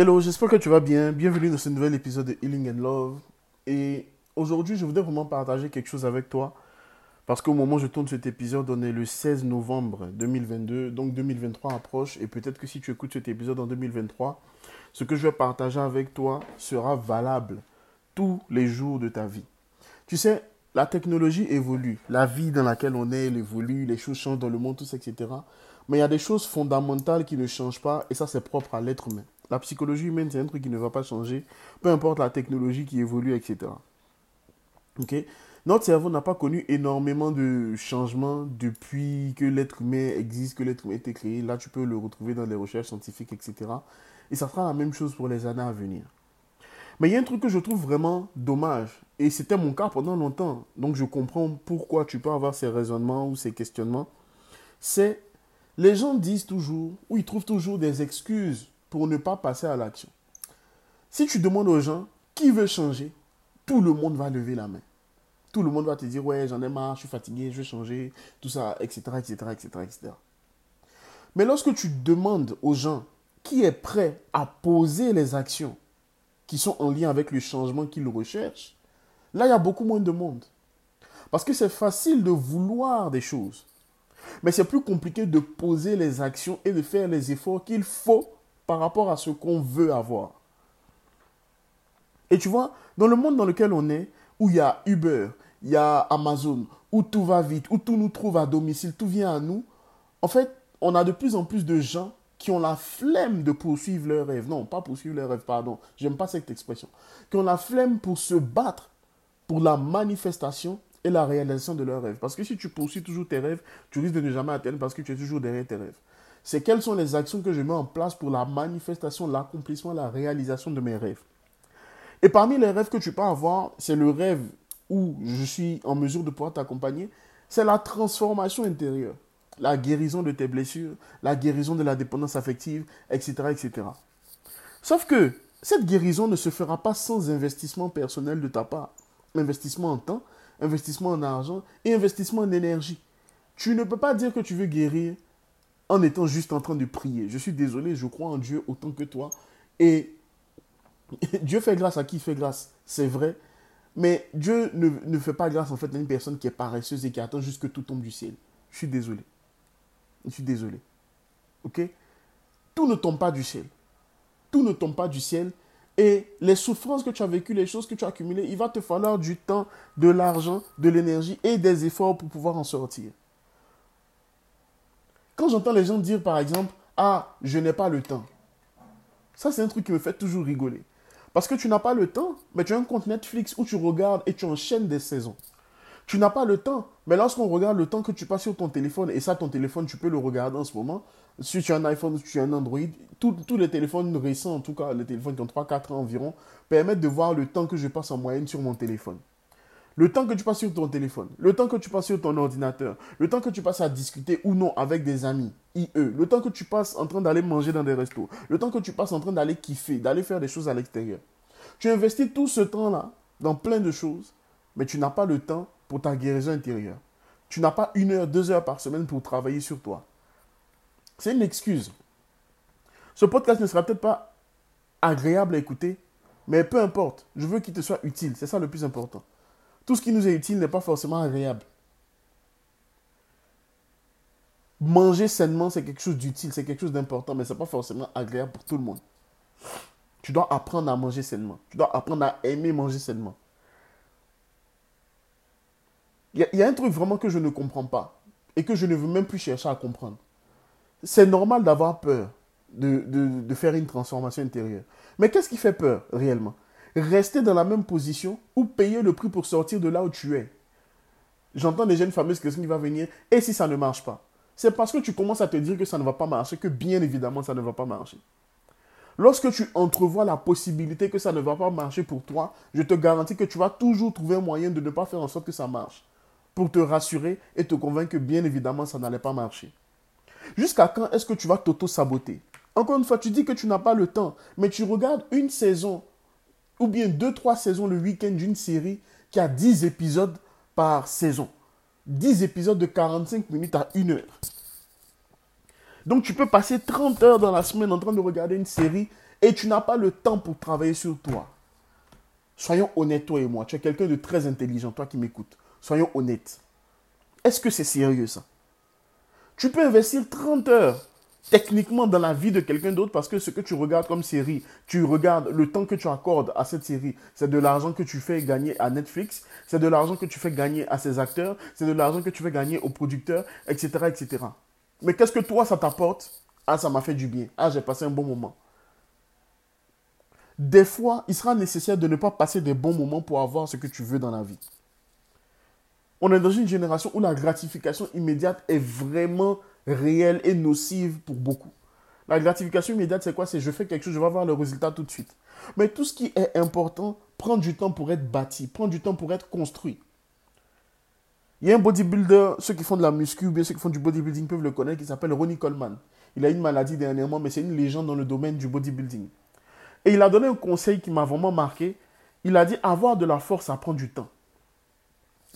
Hello, j'espère que tu vas bien. Bienvenue dans ce nouvel épisode de Healing and Love. Et aujourd'hui, je voudrais vraiment partager quelque chose avec toi. Parce qu'au moment où je tourne cet épisode, on est le 16 novembre 2022. Donc 2023 approche. Et peut-être que si tu écoutes cet épisode en 2023, ce que je vais partager avec toi sera valable tous les jours de ta vie. Tu sais, la technologie évolue. La vie dans laquelle on est, elle évolue. Les choses changent dans le monde, tout ça, etc. Mais il y a des choses fondamentales qui ne changent pas. Et ça, c'est propre à l'être humain. La psychologie humaine, c'est un truc qui ne va pas changer, peu importe la technologie qui évolue, etc. Ok? Notre cerveau n'a pas connu énormément de changements depuis que l'être humain existe, que l'être humain a été créé. Là, tu peux le retrouver dans les recherches scientifiques, etc. Et ça sera la même chose pour les années à venir. Mais il y a un truc que je trouve vraiment dommage, et c'était mon cas pendant longtemps, donc je comprends pourquoi tu peux avoir ces raisonnements ou ces questionnements, c'est les gens disent toujours, ou ils trouvent toujours des excuses pour ne pas passer à l'action. Si tu demandes aux gens qui veut changer, tout le monde va lever la main. Tout le monde va te dire, ouais, j'en ai marre, je suis fatigué, je veux changer, tout ça, etc., etc., etc., etc. Mais lorsque tu demandes aux gens qui est prêt à poser les actions qui sont en lien avec le changement qu'ils recherchent, là, il y a beaucoup moins de monde. Parce que c'est facile de vouloir des choses. Mais c'est plus compliqué de poser les actions et de faire les efforts qu'il faut par rapport à ce qu'on veut avoir. Et tu vois, dans le monde dans lequel on est, où il y a Uber, il y a Amazon, où tout va vite, où tout nous trouve à domicile, tout vient à nous, en fait, on a de plus en plus de gens qui ont la flemme de poursuivre leurs rêves. Non, pas poursuivre leurs rêves, pardon. J'aime pas cette expression. Qui ont la flemme pour se battre pour la manifestation et la réalisation de leurs rêves. Parce que si tu poursuis toujours tes rêves, tu risques de ne jamais atteindre parce que tu es toujours derrière tes rêves c'est quelles sont les actions que je mets en place pour la manifestation, l'accomplissement, la réalisation de mes rêves. Et parmi les rêves que tu peux avoir, c'est le rêve où je suis en mesure de pouvoir t'accompagner, c'est la transformation intérieure, la guérison de tes blessures, la guérison de la dépendance affective, etc., etc. Sauf que cette guérison ne se fera pas sans investissement personnel de ta part. Investissement en temps, investissement en argent et investissement en énergie. Tu ne peux pas dire que tu veux guérir en étant juste en train de prier. Je suis désolé, je crois en Dieu autant que toi. Et Dieu fait grâce à qui fait grâce, c'est vrai. Mais Dieu ne, fait pas grâce en fait à une personne qui est paresseuse et qui attend juste que tout tombe du ciel. Je suis désolé. Je suis désolé. Ok? Tout ne tombe pas du ciel. Tout ne tombe pas du ciel. Et les souffrances que tu as vécues, les choses que tu as accumulées, il va te falloir du temps, de l'argent, de l'énergie et des efforts pour pouvoir en sortir. Quand j'entends les gens dire, par exemple, ah, je n'ai pas le temps, ça, c'est un truc qui me fait toujours rigoler. Parce que tu n'as pas le temps, mais tu as un compte Netflix où tu regardes et tu enchaînes des saisons. Tu n'as pas le temps, mais lorsqu'on regarde le temps que tu passes sur ton téléphone, et ça, ton téléphone, tu peux le regarder en ce moment, si tu as un iPhone si tu as un Android, tous les téléphones récents, en tout cas les téléphones qui ont 3-4 ans environ, permettent de voir le temps que je passe en moyenne sur mon téléphone. Le temps que tu passes sur ton téléphone, le temps que tu passes sur ton ordinateur, le temps que tu passes à discuter ou non avec des amis, IE, le temps que tu passes en train d'aller manger dans des restos, le temps que tu passes en train d'aller kiffer, d'aller faire des choses à l'extérieur. Tu investis tout ce temps-là dans plein de choses, mais tu n'as pas le temps pour ta guérison intérieure. Tu n'as pas une heure, deux heures par semaine pour travailler sur toi. C'est une excuse. Ce podcast ne sera peut-être pas agréable à écouter, mais peu importe. Je veux qu'il te soit utile. C'est ça le plus important. Tout ce qui nous est utile n'est pas forcément agréable. Manger sainement, c'est quelque chose d'utile, c'est quelque chose d'important, mais ce n'est pas forcément agréable pour tout le monde. Tu dois apprendre à manger sainement. Tu dois apprendre à aimer manger sainement. Il y, a un truc vraiment que je ne comprends pas et que je ne veux même plus chercher à comprendre. C'est normal d'avoir peur de, de faire une transformation intérieure. Mais qu'est-ce qui fait peur réellement? Rester dans la même position ou payer le prix pour sortir de là où tu es. J'entends déjà une fameuse question qui va venir, et si ça ne marche pas? C'est parce que tu commences à te dire que ça ne va pas marcher, que bien évidemment ça ne va pas marcher. Lorsque tu entrevois la possibilité que ça ne va pas marcher pour toi, je te garantis que tu vas toujours trouver un moyen de ne pas faire en sorte que ça marche. Pour te rassurer et te convaincre que bien évidemment ça n'allait pas marcher. Jusqu'à quand est-ce que tu vas t'auto-saboter? Encore une fois, tu dis que tu n'as pas le temps, mais tu regardes une saison ou bien 2-3 saisons le week-end d'une série qui a 10 épisodes par saison. 10 épisodes de 45 minutes à 1 heure. Donc tu peux passer 30 heures dans la semaine en train de regarder une série et tu n'as pas le temps pour travailler sur toi. Soyons honnêtes, toi et moi. Tu es quelqu'un de très intelligent, toi qui m'écoutes. Soyons honnêtes. Est-ce que c'est sérieux ça? Tu peux investir 30 heures techniquement dans la vie de quelqu'un d'autre parce que ce que tu regardes comme série, tu regardes le temps que tu accordes à cette série, c'est de l'argent que tu fais gagner à Netflix, c'est de l'argent que tu fais gagner à ces acteurs, c'est de l'argent que tu fais gagner aux producteurs, etc. etc. Mais qu'est-ce que toi ça t'apporte? Ah, ça m'a fait du bien. Ah, j'ai passé un bon moment. Des fois, il sera nécessaire de ne pas passer des bons moments pour avoir ce que tu veux dans la vie. On est dans une génération où la gratification immédiate est vraiment réelle et nocive pour beaucoup. La gratification immédiate, c'est quoi? C'est je fais quelque chose, je vais avoir le résultat tout de suite. Mais tout ce qui est important prend du temps pour être bâti, prend du temps pour être construit. Il y a un bodybuilder, ceux qui font de la muscu ou bien ceux qui font du bodybuilding peuvent le connaître, qui s'appelle Ronnie Coleman. Il a une maladie dernièrement, mais c'est une légende dans le domaine du bodybuilding. Et il a donné un conseil qui m'a vraiment marqué. Il a dit avoir de la force, ça prend du temps.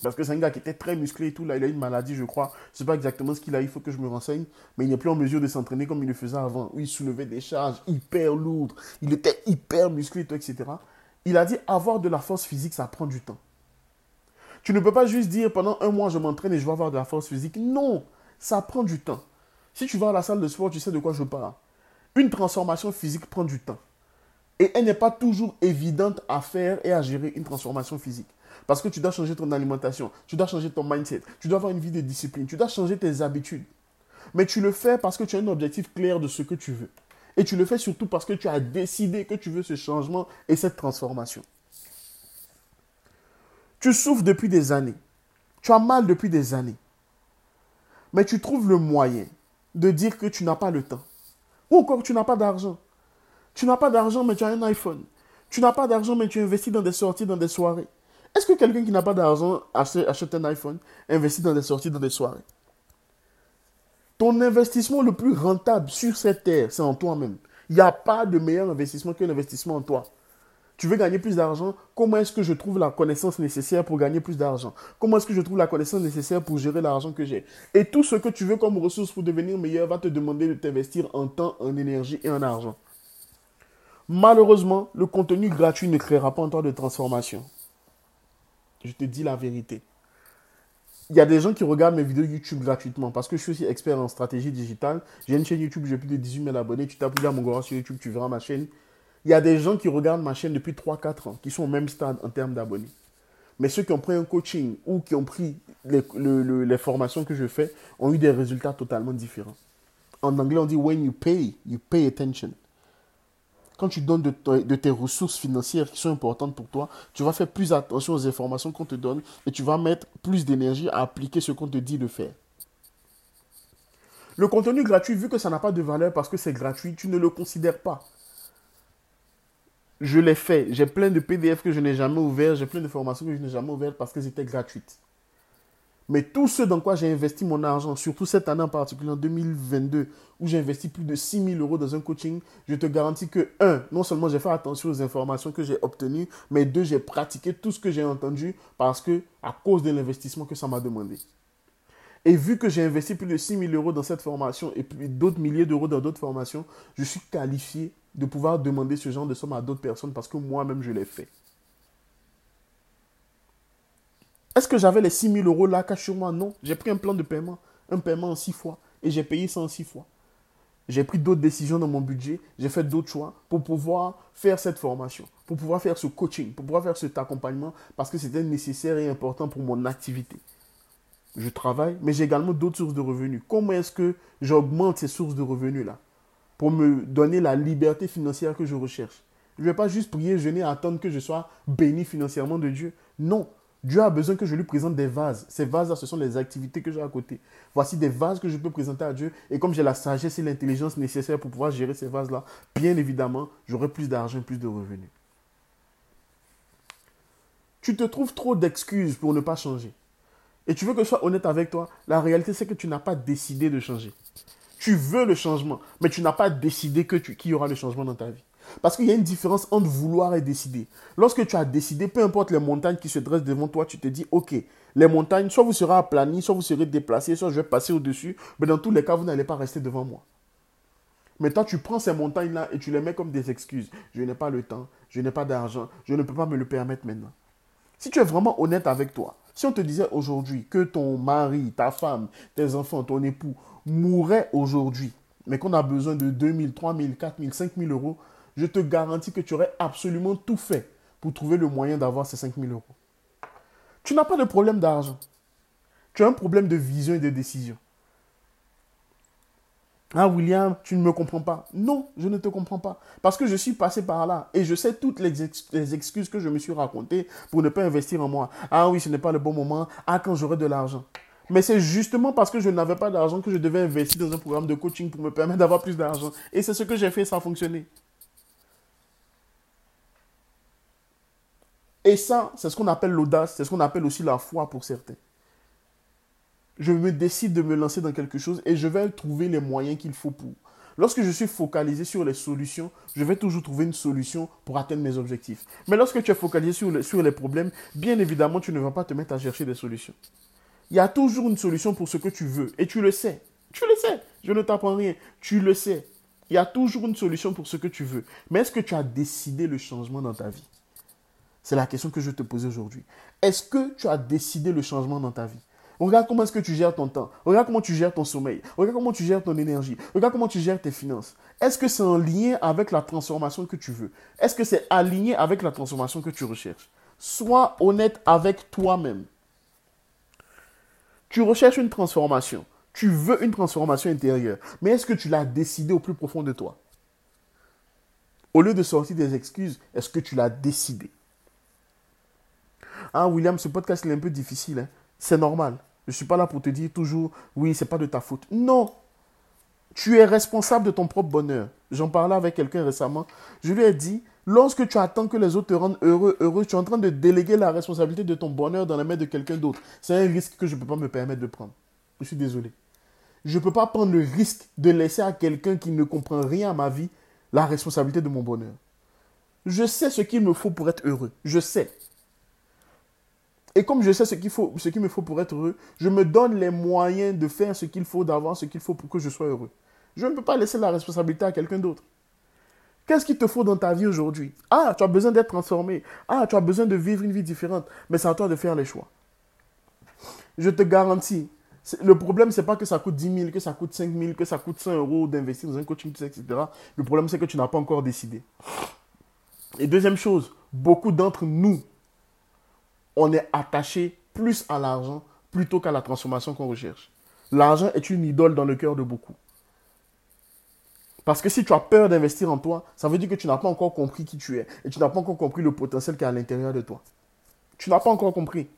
Parce que c'est un gars qui était très musclé et tout. Là, il a une maladie, je crois. Je ne sais pas exactement ce qu'il a, il faut que je me renseigne. Mais il n'est plus en mesure de s'entraîner comme il le faisait avant. Où il soulevait des charges hyper lourdes. Il était hyper musclé, tout, etc. Il a dit avoir de la force physique, ça prend du temps. Tu ne peux pas juste dire pendant un mois, je m'entraîne et je vais avoir de la force physique. Non, ça prend du temps. Si tu vas à la salle de sport, tu sais de quoi je parle. Une transformation physique prend du temps. Et elle n'est pas toujours évidente à faire et à gérer une transformation physique. Parce que tu dois changer ton alimentation, tu dois changer ton mindset, tu dois avoir une vie de discipline, tu dois changer tes habitudes. Mais tu le fais parce que tu as un objectif clair de ce que tu veux. Et tu le fais surtout parce que tu as décidé que tu veux ce changement et cette transformation. Tu souffres depuis des années. Tu as mal depuis des années. Mais tu trouves le moyen de dire que tu n'as pas le temps. Ou encore tu n'as pas d'argent. Tu n'as pas d'argent, mais tu as un iPhone. Tu n'as pas d'argent, mais tu investis dans des sorties, dans des soirées. Est-ce que quelqu'un qui n'a pas d'argent achète un iPhone, investit dans des sorties, dans des soirées? Ton investissement le plus rentable sur cette terre, c'est en toi-même. Il n'y a pas de meilleur investissement que l'investissement en toi. Tu veux gagner plus d'argent? Comment est-ce que je trouve la connaissance nécessaire pour gagner plus d'argent? Comment est-ce que je trouve la connaissance nécessaire pour gérer l'argent que j'ai? Et tout ce que tu veux comme ressource pour devenir meilleur va te demander de t'investir en temps, en énergie et en argent. Malheureusement, le contenu gratuit ne créera pas en toi de transformation. Je te dis la vérité. Il y a des gens qui regardent mes vidéos YouTube gratuitement parce que je suis aussi expert en stratégie digitale. J'ai une chaîne YouTube, j'ai plus de 18 000 abonnés. Tu tapes mon sur YouTube, tu verras ma chaîne. Il y a des gens qui regardent ma chaîne depuis 3-4 ans, qui sont au même stade en termes d'abonnés. Mais ceux qui ont pris un coaching ou qui ont pris les, les formations que je fais ont eu des résultats totalement différents. En anglais, on dit when you pay, you pay attention quand tu donnes de, tes ressources financières qui sont importantes pour toi, tu vas faire plus attention aux informations qu'on te donne et tu vas mettre plus d'énergie à appliquer ce qu'on te dit de faire. Le contenu gratuit, vu que ça n'a pas de valeur parce que c'est gratuit, tu ne le considères pas. Je l'ai fait. J'ai plein de PDF que je n'ai jamais ouverts, j'ai plein de formations que je n'ai jamais ouvertes parce qu'elles étaient gratuites. Mais tout ce dans quoi j'ai investi mon argent, surtout cette année en particulier, en 2022, où j'ai investi plus de 6 000 euros dans un coaching, je te garantis que, un, non seulement j'ai fait attention aux informations que j'ai obtenues, mais deux, j'ai pratiqué tout ce que j'ai entendu parce que, à cause de l'investissement que ça m'a demandé. Et vu que j'ai investi plus de 6 000 euros dans cette formation et puis d'autres milliers d'euros dans d'autres formations, je suis qualifié de pouvoir demander ce genre de somme à d'autres personnes parce que moi-même, je l'ai fait. Est-ce que j'avais les 6 000 euros là cash sur moi? Non. J'ai pris un plan de paiement, un paiement en 6 fois, et j'ai payé ça en 6 fois. J'ai pris d'autres décisions dans mon budget, j'ai fait d'autres choix pour pouvoir faire cette formation, pour pouvoir faire ce coaching, pour pouvoir faire cet accompagnement, parce que c'était nécessaire et important pour mon activité. Je travaille, mais j'ai également d'autres sources de revenus. Comment est-ce que j'augmente ces sources de revenus-là pour me donner la liberté financière que je recherche Je ne vais pas juste prier, jeûner, attendre que je sois béni financièrement de Dieu. Non, Dieu a besoin que je lui présente des vases. Ces vases-là, ce sont les activités que j'ai à côté. Voici des vases que je peux présenter à Dieu. Et comme j'ai la sagesse et l'intelligence nécessaires pour pouvoir gérer ces vases-là, bien évidemment, j'aurai plus d'argent, plus de revenus. Tu te trouves trop d'excuses pour ne pas changer. Et tu veux que je sois honnête avec toi. La réalité, c'est que tu n'as pas décidé de changer. Tu veux le changement, mais tu n'as pas décidé qu'il y aura le changement dans ta vie. Parce qu'il y a une différence entre vouloir et décider. Lorsque tu as décidé, peu importe les montagnes qui se dressent devant toi, tu te dis, OK, les montagnes, soit vous serez aplanies, soit vous serez déplacés, soit je vais passer au-dessus, mais dans tous les cas, vous n'allez pas rester devant moi. Mais toi, tu prends ces montagnes-là et tu les mets comme des excuses. Je n'ai pas le temps, je n'ai pas d'argent, je ne peux pas me le permettre maintenant. Si tu es vraiment honnête avec toi, si on te disait aujourd'hui que ton mari, ta femme, tes enfants, ton époux mourraient aujourd'hui, mais qu'on a besoin de 2 000, 3 000, 4 000, 5 000 euros, je te garantis que tu aurais absolument tout fait pour trouver le moyen d'avoir ces 5 000 euros. Tu n'as pas de problème d'argent. Tu as un problème de vision et de décision. Ah William, tu ne me comprends pas. Non, je ne te comprends pas. Parce que je suis passé par là et je sais toutes les, excuses que je me suis racontées pour ne pas investir en moi. Ah oui, ce n'est pas le bon moment. Ah, quand j'aurai de l'argent. Mais c'est justement parce que je n'avais pas d'argent que je devais investir dans un programme de coaching pour me permettre d'avoir plus d'argent. Et c'est ce que j'ai fait, ça a fonctionné. Et ça, c'est ce qu'on appelle l'audace, c'est ce qu'on appelle aussi la foi pour certains je me décide de me lancer dans quelque chose et je vais trouver les moyens qu'il faut pour. Lorsque je suis focalisé sur les solutions, je vais toujours trouver une solution pour atteindre mes objectifs. Mais lorsque tu es focalisé sur, sur les problèmes, bien évidemment, tu ne vas pas te mettre à chercher des solutions. Il y a toujours une solution pour ce que tu veux et tu le sais. Tu le sais. Je ne t'apprends rien. Tu le sais. Il y a toujours une solution pour ce que tu veux. Mais est-ce que tu as décidé le changement dans ta vie? C'est la question que je te pose aujourd'hui. Est-ce que tu as décidé le changement dans ta vie? Regarde comment est-ce que tu gères ton temps. Regarde comment tu gères ton sommeil. Regarde comment tu gères ton énergie. Regarde comment tu gères tes finances. Est-ce que c'est en lien avec la transformation que tu veux? Est-ce que c'est aligné avec la transformation que tu recherches? Sois honnête avec toi-même. Tu recherches une transformation. Tu veux une transformation intérieure. Mais est-ce que tu l'as décidé au plus profond de toi? Au lieu de sortir des excuses, est-ce que tu l'as décidé? Ah, William, ce podcast est un peu difficile. Hein? C'est normal. Je ne suis pas là pour te dire toujours, oui, c'est pas de ta faute. Non. Tu es responsable de ton propre bonheur. J'en parlais avec quelqu'un récemment. Je lui ai dit, lorsque tu attends que les autres te rendent heureux, heureux, tu es en train de déléguer la responsabilité de ton bonheur dans la main de quelqu'un d'autre. C'est un risque que je ne peux pas me permettre de prendre. Je suis désolé. Je ne peux pas prendre le risque de laisser à quelqu'un qui ne comprend rien à ma vie la responsabilité de mon bonheur. Je sais ce qu'il me faut pour être heureux. Je sais. Et comme je sais ce qu'il faut, ce qu'il me faut pour être heureux, je me donne les moyens de faire ce qu'il faut, d'avoir ce qu'il faut pour que je sois heureux. Je ne peux pas laisser la responsabilité à quelqu'un d'autre. Qu'est-ce qu'il te faut dans ta vie aujourd'hui? Ah, tu as besoin d'être transformé. Ah, tu as besoin de vivre une vie différente. Mais c'est à toi de faire les choix. Je te garantis, le problème, ce n'est pas que ça coûte 10 000, que ça coûte 5 000, que ça coûte 100 euros d'investir dans un coaching, etc. Le problème, c'est que tu n'as pas encore décidé. Et deuxième chose, beaucoup d'entre nous, on est attaché plus à l'argent plutôt qu'à la transformation qu'on recherche. L'argent est une idole dans le cœur de beaucoup. Parce que si tu as peur d'investir en toi, ça veut dire que tu n'as pas encore compris qui tu es et tu n'as pas encore compris le potentiel qui est à l'intérieur de toi. Tu n'as pas encore compris.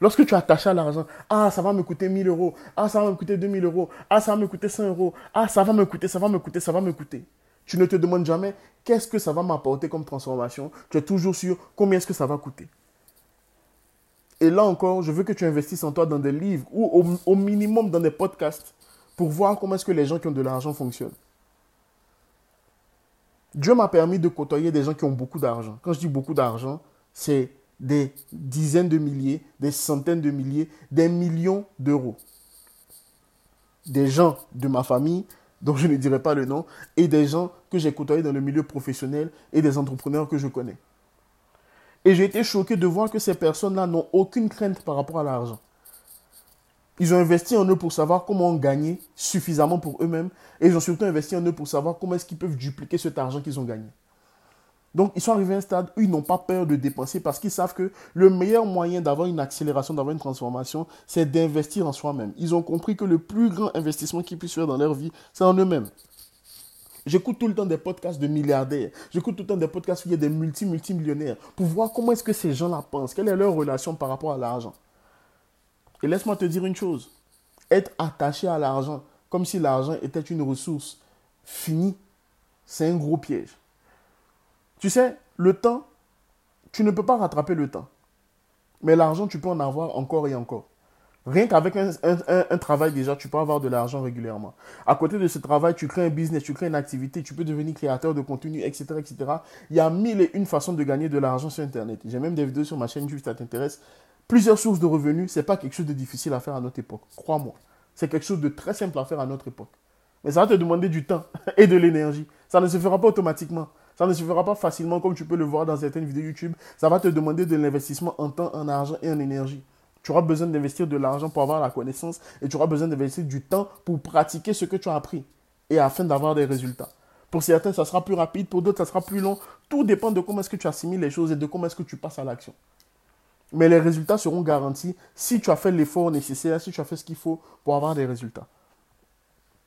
Lorsque tu es attaché à l'argent, ah, ça va me coûter 1000 euros, ah, ça va me coûter 2000 euros, ah, ça va me coûter 100 euros, ah, ça va me coûter, ça va me coûter, ça va me coûter. Tu ne te demandes jamais qu'est-ce que ça va m'apporter comme transformation. Tu es toujours sûr combien est-ce que ça va coûter. Et là encore, je veux que tu investisses en toi dans des livres ou au, minimum dans des podcasts pour voir comment est-ce que les gens qui ont de l'argent fonctionnent. Dieu m'a permis de côtoyer des gens qui ont beaucoup d'argent. Quand je dis beaucoup d'argent, c'est des dizaines de milliers, des centaines de milliers, des millions d'euros. Des gens de ma famille, dont je ne dirai pas le nom, et des gens que j'ai côtoyés dans le milieu professionnel et des entrepreneurs que je connais. Et j'ai été choqué de voir que ces personnes-là n'ont aucune crainte par rapport à l'argent. Ils ont investi en eux pour savoir comment gagner suffisamment pour eux-mêmes. Et ils ont surtout investi en eux pour savoir comment est-ce qu'ils peuvent dupliquer cet argent qu'ils ont gagné. Donc, ils sont arrivés à un stade où ils n'ont pas peur de dépenser parce qu'ils savent que le meilleur moyen d'avoir une accélération, d'avoir une transformation, c'est d'investir en soi-même. Ils ont compris que le plus grand investissement qu'ils puissent faire dans leur vie, c'est en eux-mêmes. J'écoute tout le temps des podcasts de milliardaires. J'écoute tout le temps des podcasts où il y a des multi-multimillionnaires pour voir comment est-ce que ces gens-là pensent, quelle est leur relation par rapport à l'argent? Et laisse-moi te dire une chose. Être attaché à l'argent comme si l'argent était une ressource finie, c'est un gros piège. Tu sais, le temps, tu ne peux pas rattraper le temps. Mais l'argent, tu peux en avoir encore et encore. Rien qu'avec un, travail déjà, tu peux avoir de l'argent régulièrement. À côté de ce travail, tu crées un business, tu crées une activité, tu peux devenir créateur de contenu, etc., etc. Il y a mille et une façons de gagner de l'argent sur Internet. J'ai même des vidéos sur ma chaîne YouTube si ça t'intéresse. Plusieurs sources de revenus, ce n'est pas quelque chose de difficile à faire à notre époque. Crois-moi. C'est quelque chose de très simple à faire à notre époque. Mais ça va te demander du temps et de l'énergie. Ça ne se fera pas automatiquement. Ça ne se fera pas facilement comme tu peux le voir dans certaines vidéos YouTube. Ça va te demander de l'investissement en temps, en argent et en énergie. Tu auras besoin d'investir de l'argent pour avoir la connaissance et tu auras besoin d'investir du temps pour pratiquer ce que tu as appris et afin d'avoir des résultats. Pour certains, ça sera plus rapide, pour d'autres, ça sera plus long. Tout dépend de comment est-ce que tu assimiles les choses et de comment est-ce que tu passes à l'action. Mais les résultats seront garantis si tu as fait l'effort nécessaire, si tu as fait ce qu'il faut pour avoir des résultats.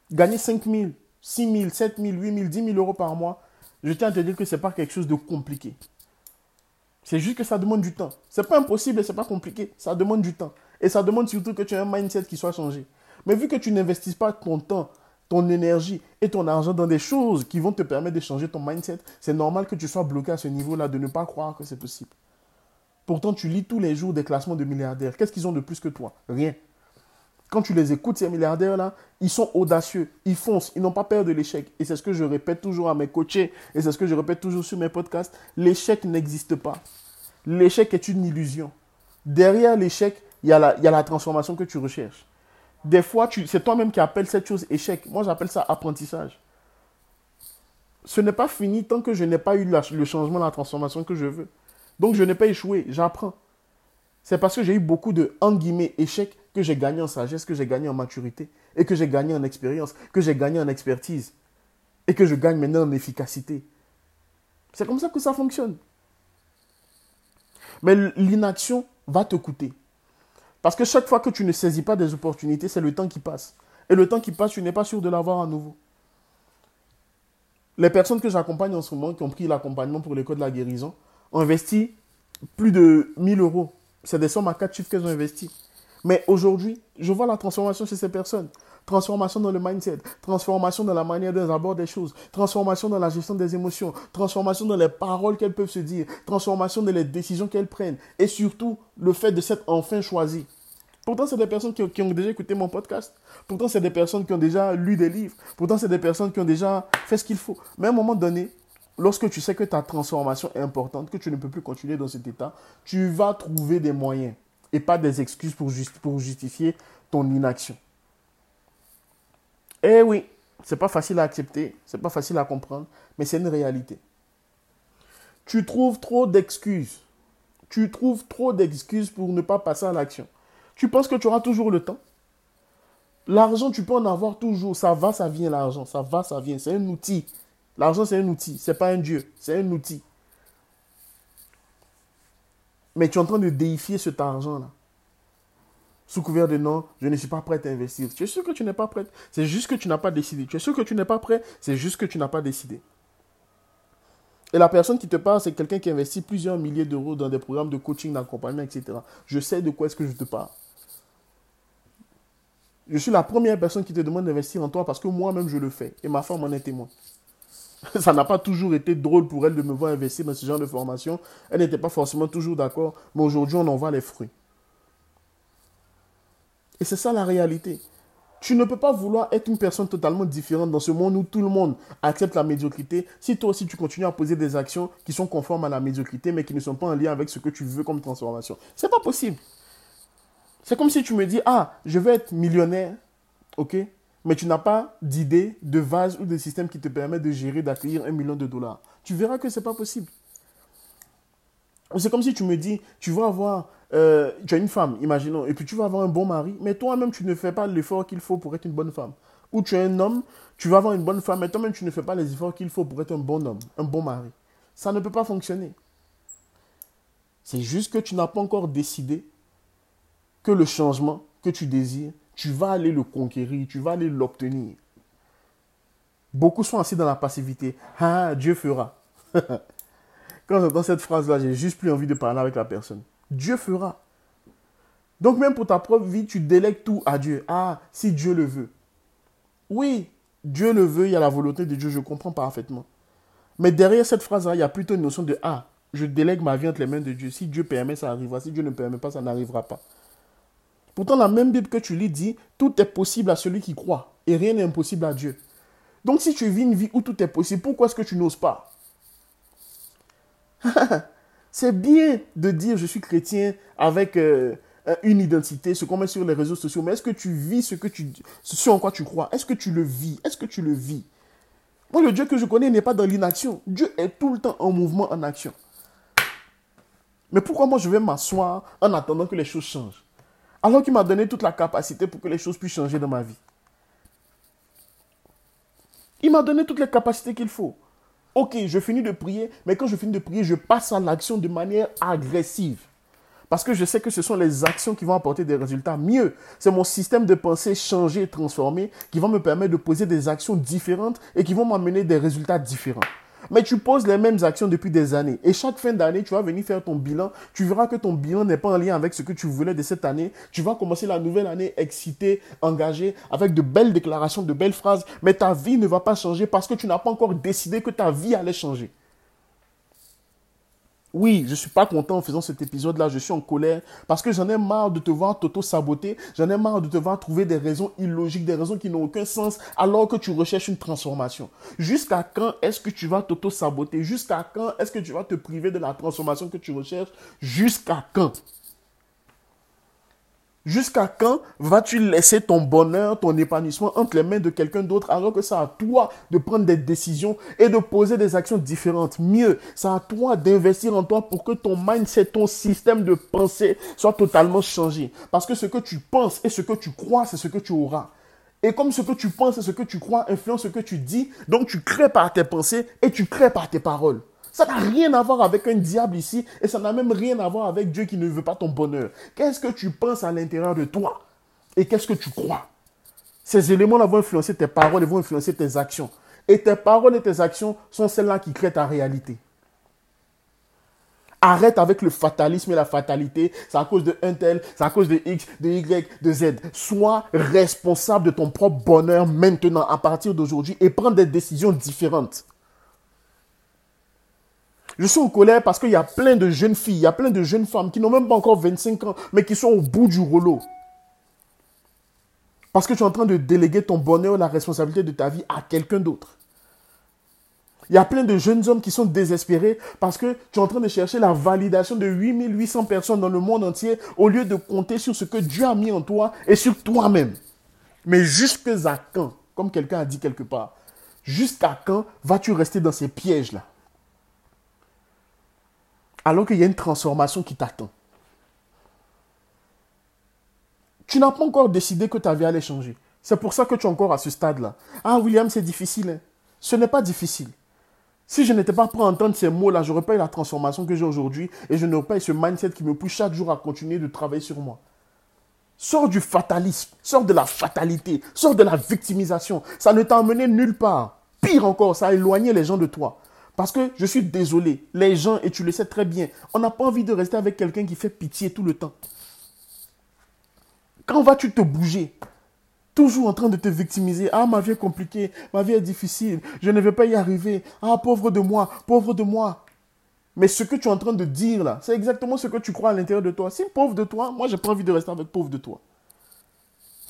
Gagner 5 000, 6 000, 7 000, 8 000, 10 000 euros par mois, je tiens à te dire que ce n'est pas quelque chose de compliqué. C'est juste que ça demande du temps. Ce n'est pas impossible et ce n'est pas compliqué. Ça demande du temps. Et ça demande surtout que tu aies un mindset qui soit changé. Mais vu que tu n'investis pas ton temps, ton énergie et ton argent dans des choses qui vont te permettre de changer ton mindset, c'est normal que tu sois bloqué à ce niveau-là, de ne pas croire que c'est possible. Pourtant, tu lis tous les jours des classements de milliardaires. Qu'est-ce qu'ils ont de plus que toi? Rien. Quand tu les écoutes, ces milliardaires-là, ils sont audacieux, ils foncent, ils n'ont pas peur de l'échec. Et c'est ce que je répète toujours à mes coachés, et c'est ce que je répète toujours sur mes podcasts. L'échec n'existe pas. L'échec est une illusion. Derrière l'échec, il y, a la, transformation que tu recherches. Des fois, c'est toi-même qui appelles cette chose échec. Moi, j'appelle ça apprentissage. Ce n'est pas fini tant que je n'ai pas eu le changement, la transformation que je veux. Donc, je n'ai pas échoué, j'apprends. C'est parce que j'ai eu beaucoup de, en guillemets, échecs que j'ai gagné en sagesse, que j'ai gagné en maturité, et que j'ai gagné en expérience, que j'ai gagné en expertise, et que je gagne maintenant en efficacité. C'est comme ça que ça fonctionne. Mais l'inaction va te coûter. Parce que chaque fois que tu ne saisis pas des opportunités, c'est le temps qui passe. Et le temps qui passe, tu n'es pas sûr de l'avoir à nouveau. Les personnes que j'accompagne en ce moment, qui ont pris l'accompagnement pour l'école de la guérison, ont investi plus de 1000 euros. C'est des sommes à quatre chiffres qu'elles ont investies. Mais aujourd'hui, je vois la transformation chez ces personnes. Transformation dans le mindset, transformation dans la manière dont elles abordent des choses, transformation dans la gestion des émotions, transformation dans les paroles qu'elles peuvent se dire, transformation dans les décisions qu'elles prennent et surtout le fait de s'être enfin choisies. Pourtant, c'est des personnes qui, qui, ont déjà écouté mon podcast. Pourtant, c'est des personnes qui ont déjà lu des livres. Pourtant, c'est des personnes qui ont déjà fait ce qu'il faut. Mais à un moment donné, lorsque tu sais que ta transformation est importante, que tu ne peux plus continuer dans cet état, tu vas trouver des moyens et pas des excuses pour, justifier ton inaction. Eh oui, c'est pas facile à accepter, c'est pas facile à comprendre, mais c'est une réalité. Tu trouves trop d'excuses. Tu trouves trop d'excuses pour ne pas passer à l'action. Tu penses que tu auras toujours le temps L'argent, tu peux en avoir toujours. Ça va, ça vient, l'argent. Ça va, ça vient. C'est un outil. L'argent, c'est un outil. C'est pas un Dieu. C'est un outil. Mais tu es en train de déifier cet argent-là. Sous couvert de non, je ne suis pas prêt à investir. Tu es sûr que tu n'es pas prêt? C'est juste que tu n'as pas décidé. Tu es sûr que tu n'es pas prêt? C'est juste que tu n'as pas décidé. Et la personne qui te parle, c'est quelqu'un qui investit plusieurs milliers d'euros dans des programmes de coaching, d'accompagnement, etc. Je sais de quoi est-ce que je te parle. Je suis la première personne qui te demande d'investir en toi parce que moi-même je le fais. Et ma femme en est témoin. ça n'a pas toujours été drôle pour elle de me voir investir dans ce genre de formation. Elle n'était pas forcément toujours d'accord, mais aujourd'hui, on en voit les fruits. Et c'est ça la réalité. Tu ne peux pas vouloir être une personne totalement différente dans ce monde où tout le monde accepte la médiocrité si toi aussi tu continues à poser des actions qui sont conformes à la médiocrité mais qui ne sont pas en lien avec ce que tu veux comme transformation. C'est pas possible. C'est comme si tu me dis "Ah, je veux être millionnaire." OK? Mais tu n'as pas d'idée, de vase ou de système qui te permet de gérer, d'accueillir un million de dollars. Tu verras que ce n'est pas possible. C'est comme si tu me dis, tu vas avoir, euh, tu as une femme, imaginons, et puis tu vas avoir un bon mari, mais toi-même, tu ne fais pas l'effort qu'il faut pour être une bonne femme. Ou tu es un homme, tu vas avoir une bonne femme, mais toi-même, tu ne fais pas les efforts qu'il faut pour être un bon homme, un bon mari. Ça ne peut pas fonctionner. C'est juste que tu n'as pas encore décidé que le changement que tu désires tu vas aller le conquérir, tu vas aller l'obtenir. Beaucoup sont assis dans la passivité. Ah, Dieu fera. Quand j'entends cette phrase-là, j'ai juste plus envie de parler avec la personne. Dieu fera. Donc même pour ta propre vie, tu délègues tout à Dieu. Ah, si Dieu le veut. Oui, Dieu le veut, il y a la volonté de Dieu, je comprends parfaitement. Mais derrière cette phrase-là, il y a plutôt une notion de Ah, je délègue ma vie entre les mains de Dieu. Si Dieu permet, ça arrivera. Si Dieu ne permet pas, ça n'arrivera pas. Pourtant, la même Bible que tu lis dit, tout est possible à celui qui croit et rien n'est impossible à Dieu. Donc si tu vis une vie où tout est possible, pourquoi est-ce que tu n'oses pas? C'est bien de dire je suis chrétien avec euh, une identité, ce qu'on met sur les réseaux sociaux, mais est-ce que tu vis ce, que tu, ce en quoi tu crois? Est-ce que tu le vis? Est-ce que tu le vis? Moi, le Dieu que je connais n'est pas dans l'inaction. Dieu est tout le temps en mouvement, en action. Mais pourquoi moi je vais m'asseoir en attendant que les choses changent? Alors qu'il m'a donné toute la capacité pour que les choses puissent changer dans ma vie. Il m'a donné toutes les capacités qu'il faut. Ok, je finis de prier, mais quand je finis de prier, je passe à l'action de manière agressive. Parce que je sais que ce sont les actions qui vont apporter des résultats mieux. C'est mon système de pensée changé, transformé, qui va me permettre de poser des actions différentes et qui vont m'amener des résultats différents. Mais tu poses les mêmes actions depuis des années. Et chaque fin d'année, tu vas venir faire ton bilan. Tu verras que ton bilan n'est pas en lien avec ce que tu voulais de cette année. Tu vas commencer la nouvelle année excité, engagé, avec de belles déclarations, de belles phrases. Mais ta vie ne va pas changer parce que tu n'as pas encore décidé que ta vie allait changer. Oui, je ne suis pas content en faisant cet épisode-là, je suis en colère parce que j'en ai marre de te voir t'auto-saboter, j'en ai marre de te voir trouver des raisons illogiques, des raisons qui n'ont aucun sens alors que tu recherches une transformation. Jusqu'à quand est-ce que tu vas t'auto-saboter? Jusqu'à quand est-ce que tu vas te priver de la transformation que tu recherches? Jusqu'à quand? Jusqu'à quand vas-tu laisser ton bonheur, ton épanouissement entre les mains de quelqu'un d'autre alors que c'est à toi de prendre des décisions et de poser des actions différentes? Mieux, c'est à toi d'investir en toi pour que ton mindset, ton système de pensée soit totalement changé. Parce que ce que tu penses et ce que tu crois, c'est ce que tu auras. Et comme ce que tu penses et ce que tu crois influence ce que tu dis, donc tu crées par tes pensées et tu crées par tes paroles. Ça n'a rien à voir avec un diable ici et ça n'a même rien à voir avec Dieu qui ne veut pas ton bonheur. Qu'est-ce que tu penses à l'intérieur de toi et qu'est-ce que tu crois? Ces éléments-là vont influencer tes paroles et vont influencer tes actions. Et tes paroles et tes actions sont celles-là qui créent ta réalité. Arrête avec le fatalisme et la fatalité. C'est à cause de un tel, c'est à cause de X, de Y, de Z. Sois responsable de ton propre bonheur maintenant, à partir d'aujourd'hui, et prends des décisions différentes. Je suis en colère parce qu'il y a plein de jeunes filles, il y a plein de jeunes femmes qui n'ont même pas encore 25 ans, mais qui sont au bout du rouleau. Parce que tu es en train de déléguer ton bonheur, la responsabilité de ta vie à quelqu'un d'autre. Il y a plein de jeunes hommes qui sont désespérés parce que tu es en train de chercher la validation de 8800 personnes dans le monde entier au lieu de compter sur ce que Dieu a mis en toi et sur toi-même. Mais jusqu'à quand, comme quelqu'un a dit quelque part, jusqu'à quand vas-tu rester dans ces pièges-là? Alors qu'il y a une transformation qui t'attend. Tu n'as pas encore décidé que ta vie allait changer. C'est pour ça que tu es encore à ce stade-là. Ah, William, c'est difficile. Hein. Ce n'est pas difficile. Si je n'étais pas prêt à entendre ces mots-là, je n'aurais pas eu la transformation que j'ai aujourd'hui et je n'aurais pas eu ce mindset qui me pousse chaque jour à continuer de travailler sur moi. Sors du fatalisme, sors de la fatalité, sors de la victimisation. Ça ne t'a emmené nulle part. Pire encore, ça a éloigné les gens de toi. Parce que je suis désolé, les gens, et tu le sais très bien, on n'a pas envie de rester avec quelqu'un qui fait pitié tout le temps. Quand vas-tu te bouger? Toujours en train de te victimiser. Ah, ma vie est compliquée, ma vie est difficile, je ne vais pas y arriver. Ah, pauvre de moi, pauvre de moi. Mais ce que tu es en train de dire là, c'est exactement ce que tu crois à l'intérieur de toi. Si pauvre de toi, moi, j'ai pas envie de rester avec pauvre de toi.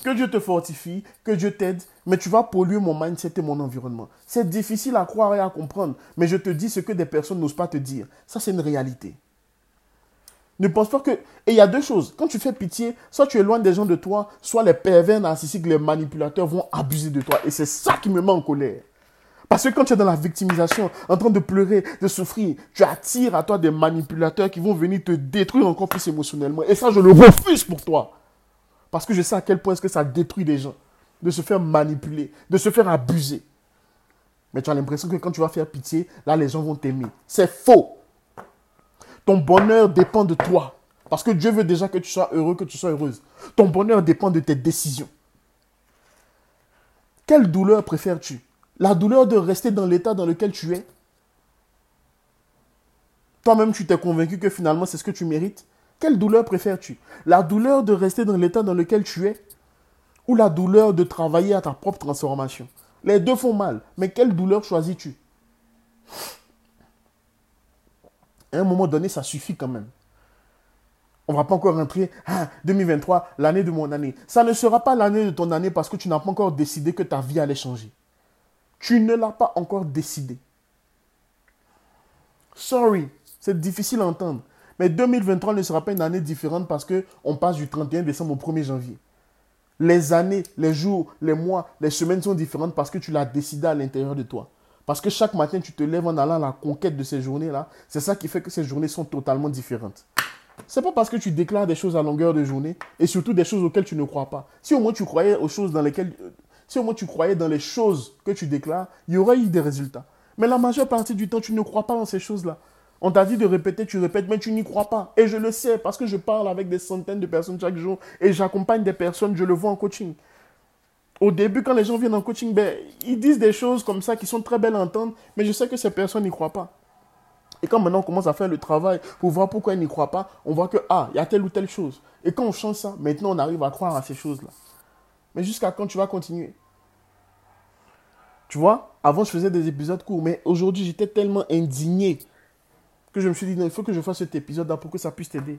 Que Dieu te fortifie, que Dieu t'aide, mais tu vas polluer mon mindset et mon environnement. C'est difficile à croire et à comprendre, mais je te dis ce que des personnes n'osent pas te dire. Ça, c'est une réalité. Ne pense pas que... Et il y a deux choses. Quand tu fais pitié, soit tu éloignes des gens de toi, soit les pervers narcissiques, les manipulateurs vont abuser de toi. Et c'est ça qui me met en colère. Parce que quand tu es dans la victimisation, en train de pleurer, de souffrir, tu attires à toi des manipulateurs qui vont venir te détruire encore plus émotionnellement. Et ça, je le refuse pour toi. Parce que je sais à quel point est-ce que ça détruit les gens. De se faire manipuler, de se faire abuser. Mais tu as l'impression que quand tu vas faire pitié, là, les gens vont t'aimer. C'est faux. Ton bonheur dépend de toi. Parce que Dieu veut déjà que tu sois heureux, que tu sois heureuse. Ton bonheur dépend de tes décisions. Quelle douleur préfères-tu? La douleur de rester dans l'état dans lequel tu es? Toi-même, tu t'es convaincu que finalement, c'est ce que tu mérites? Quelle douleur préfères-tu? La douleur de rester dans l'état dans lequel tu es ou la douleur de travailler à ta propre transformation? Les deux font mal, mais quelle douleur choisis-tu? À un moment donné, ça suffit quand même. On ne va pas encore rentrer, ah, 2023, l'année de mon année. Ça ne sera pas l'année de ton année parce que tu n'as pas encore décidé que ta vie allait changer. Tu ne l'as pas encore décidé. Sorry, c'est difficile à entendre. Mais 2023 ne sera pas une année différente parce qu'on passe du 31 décembre au 1er janvier. Les années, les jours, les mois, les semaines sont différentes parce que tu l'as décidé à l'intérieur de toi. Parce que chaque matin, tu te lèves en allant à la conquête de ces journées-là. C'est ça qui fait que ces journées sont totalement différentes. C'est pas parce que tu déclares des choses à longueur de journée et surtout des choses auxquelles tu ne crois pas. Si au moins tu croyais aux choses dans si au moins tu croyais dans les choses que tu déclares, il y aurait eu des résultats. Mais la majeure partie du temps, tu ne crois pas dans ces choses-là. On t'a dit de répéter, tu répètes, mais tu n'y crois pas. Et je le sais parce que je parle avec des centaines de personnes chaque jour et j'accompagne des personnes, je le vois en coaching. Au début, quand les gens viennent en coaching, ben, ils disent des choses comme ça qui sont très belles à entendre, mais je sais que ces personnes n'y croient pas. Et quand maintenant on commence à faire le travail pour voir pourquoi ils n'y croient pas, on voit que, ah, il y a telle ou telle chose. Et quand on change ça, maintenant on arrive à croire à ces choses-là. Mais jusqu'à quand tu vas continuer? Tu vois, avant je faisais des épisodes courts, mais aujourd'hui j'étais tellement indigné que je me suis dit, il faut que je fasse cet épisode-là pour que ça puisse t'aider.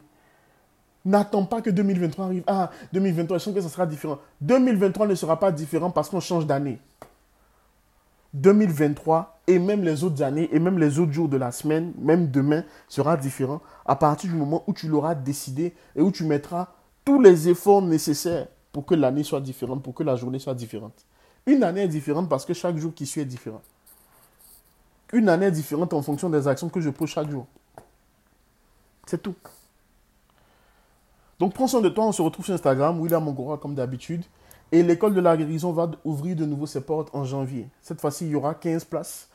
N'attends pas que 2023 arrive. Ah, 2023, je sens que ça sera différent. 2023 ne sera pas différent parce qu'on change d'année. 2023 et même les autres années et même les autres jours de la semaine, même demain, sera différent à partir du moment où tu l'auras décidé et où tu mettras tous les efforts nécessaires pour que l'année soit différente, pour que la journée soit différente. Une année est différente parce que chaque jour qui suit est différent. Une année différente en fonction des actions que je pose chaque jour. C'est tout. Donc prends soin de toi, on se retrouve sur Instagram, William Mongora comme d'habitude. Et l'école de la guérison va ouvrir de nouveau ses portes en janvier. Cette fois-ci, il y aura 15 places.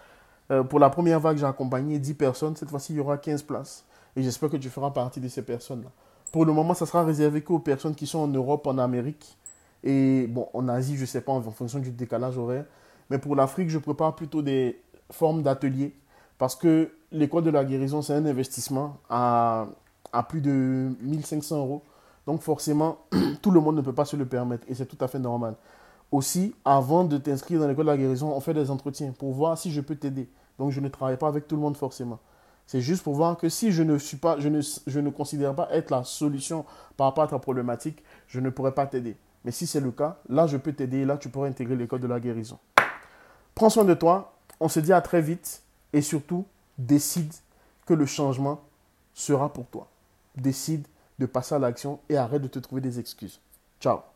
Euh, pour la première vague, j'ai accompagné 10 personnes. Cette fois-ci, il y aura 15 places. Et j'espère que tu feras partie de ces personnes-là. Pour le moment, ça sera réservé qu'aux personnes qui sont en Europe, en Amérique. Et bon, en Asie, je ne sais pas, en fonction du décalage horaire. Mais pour l'Afrique, je prépare plutôt des formes d'ateliers. Parce que l'école de la guérison, c'est un investissement à, à plus de 1500 euros. Donc forcément, tout le monde ne peut pas se le permettre et c'est tout à fait normal. Aussi, avant de t'inscrire dans l'école de la guérison, on fait des entretiens pour voir si je peux t'aider. Donc je ne travaille pas avec tout le monde forcément. C'est juste pour voir que si je ne suis pas, je ne, je ne considère pas être la solution par rapport à ta problématique, je ne pourrais pas t'aider. Mais si c'est le cas, là je peux t'aider là tu pourras intégrer l'école de la guérison. Prends soin de toi, on se dit à très vite et surtout décide que le changement sera pour toi. Décide de passer à l'action et arrête de te trouver des excuses. Ciao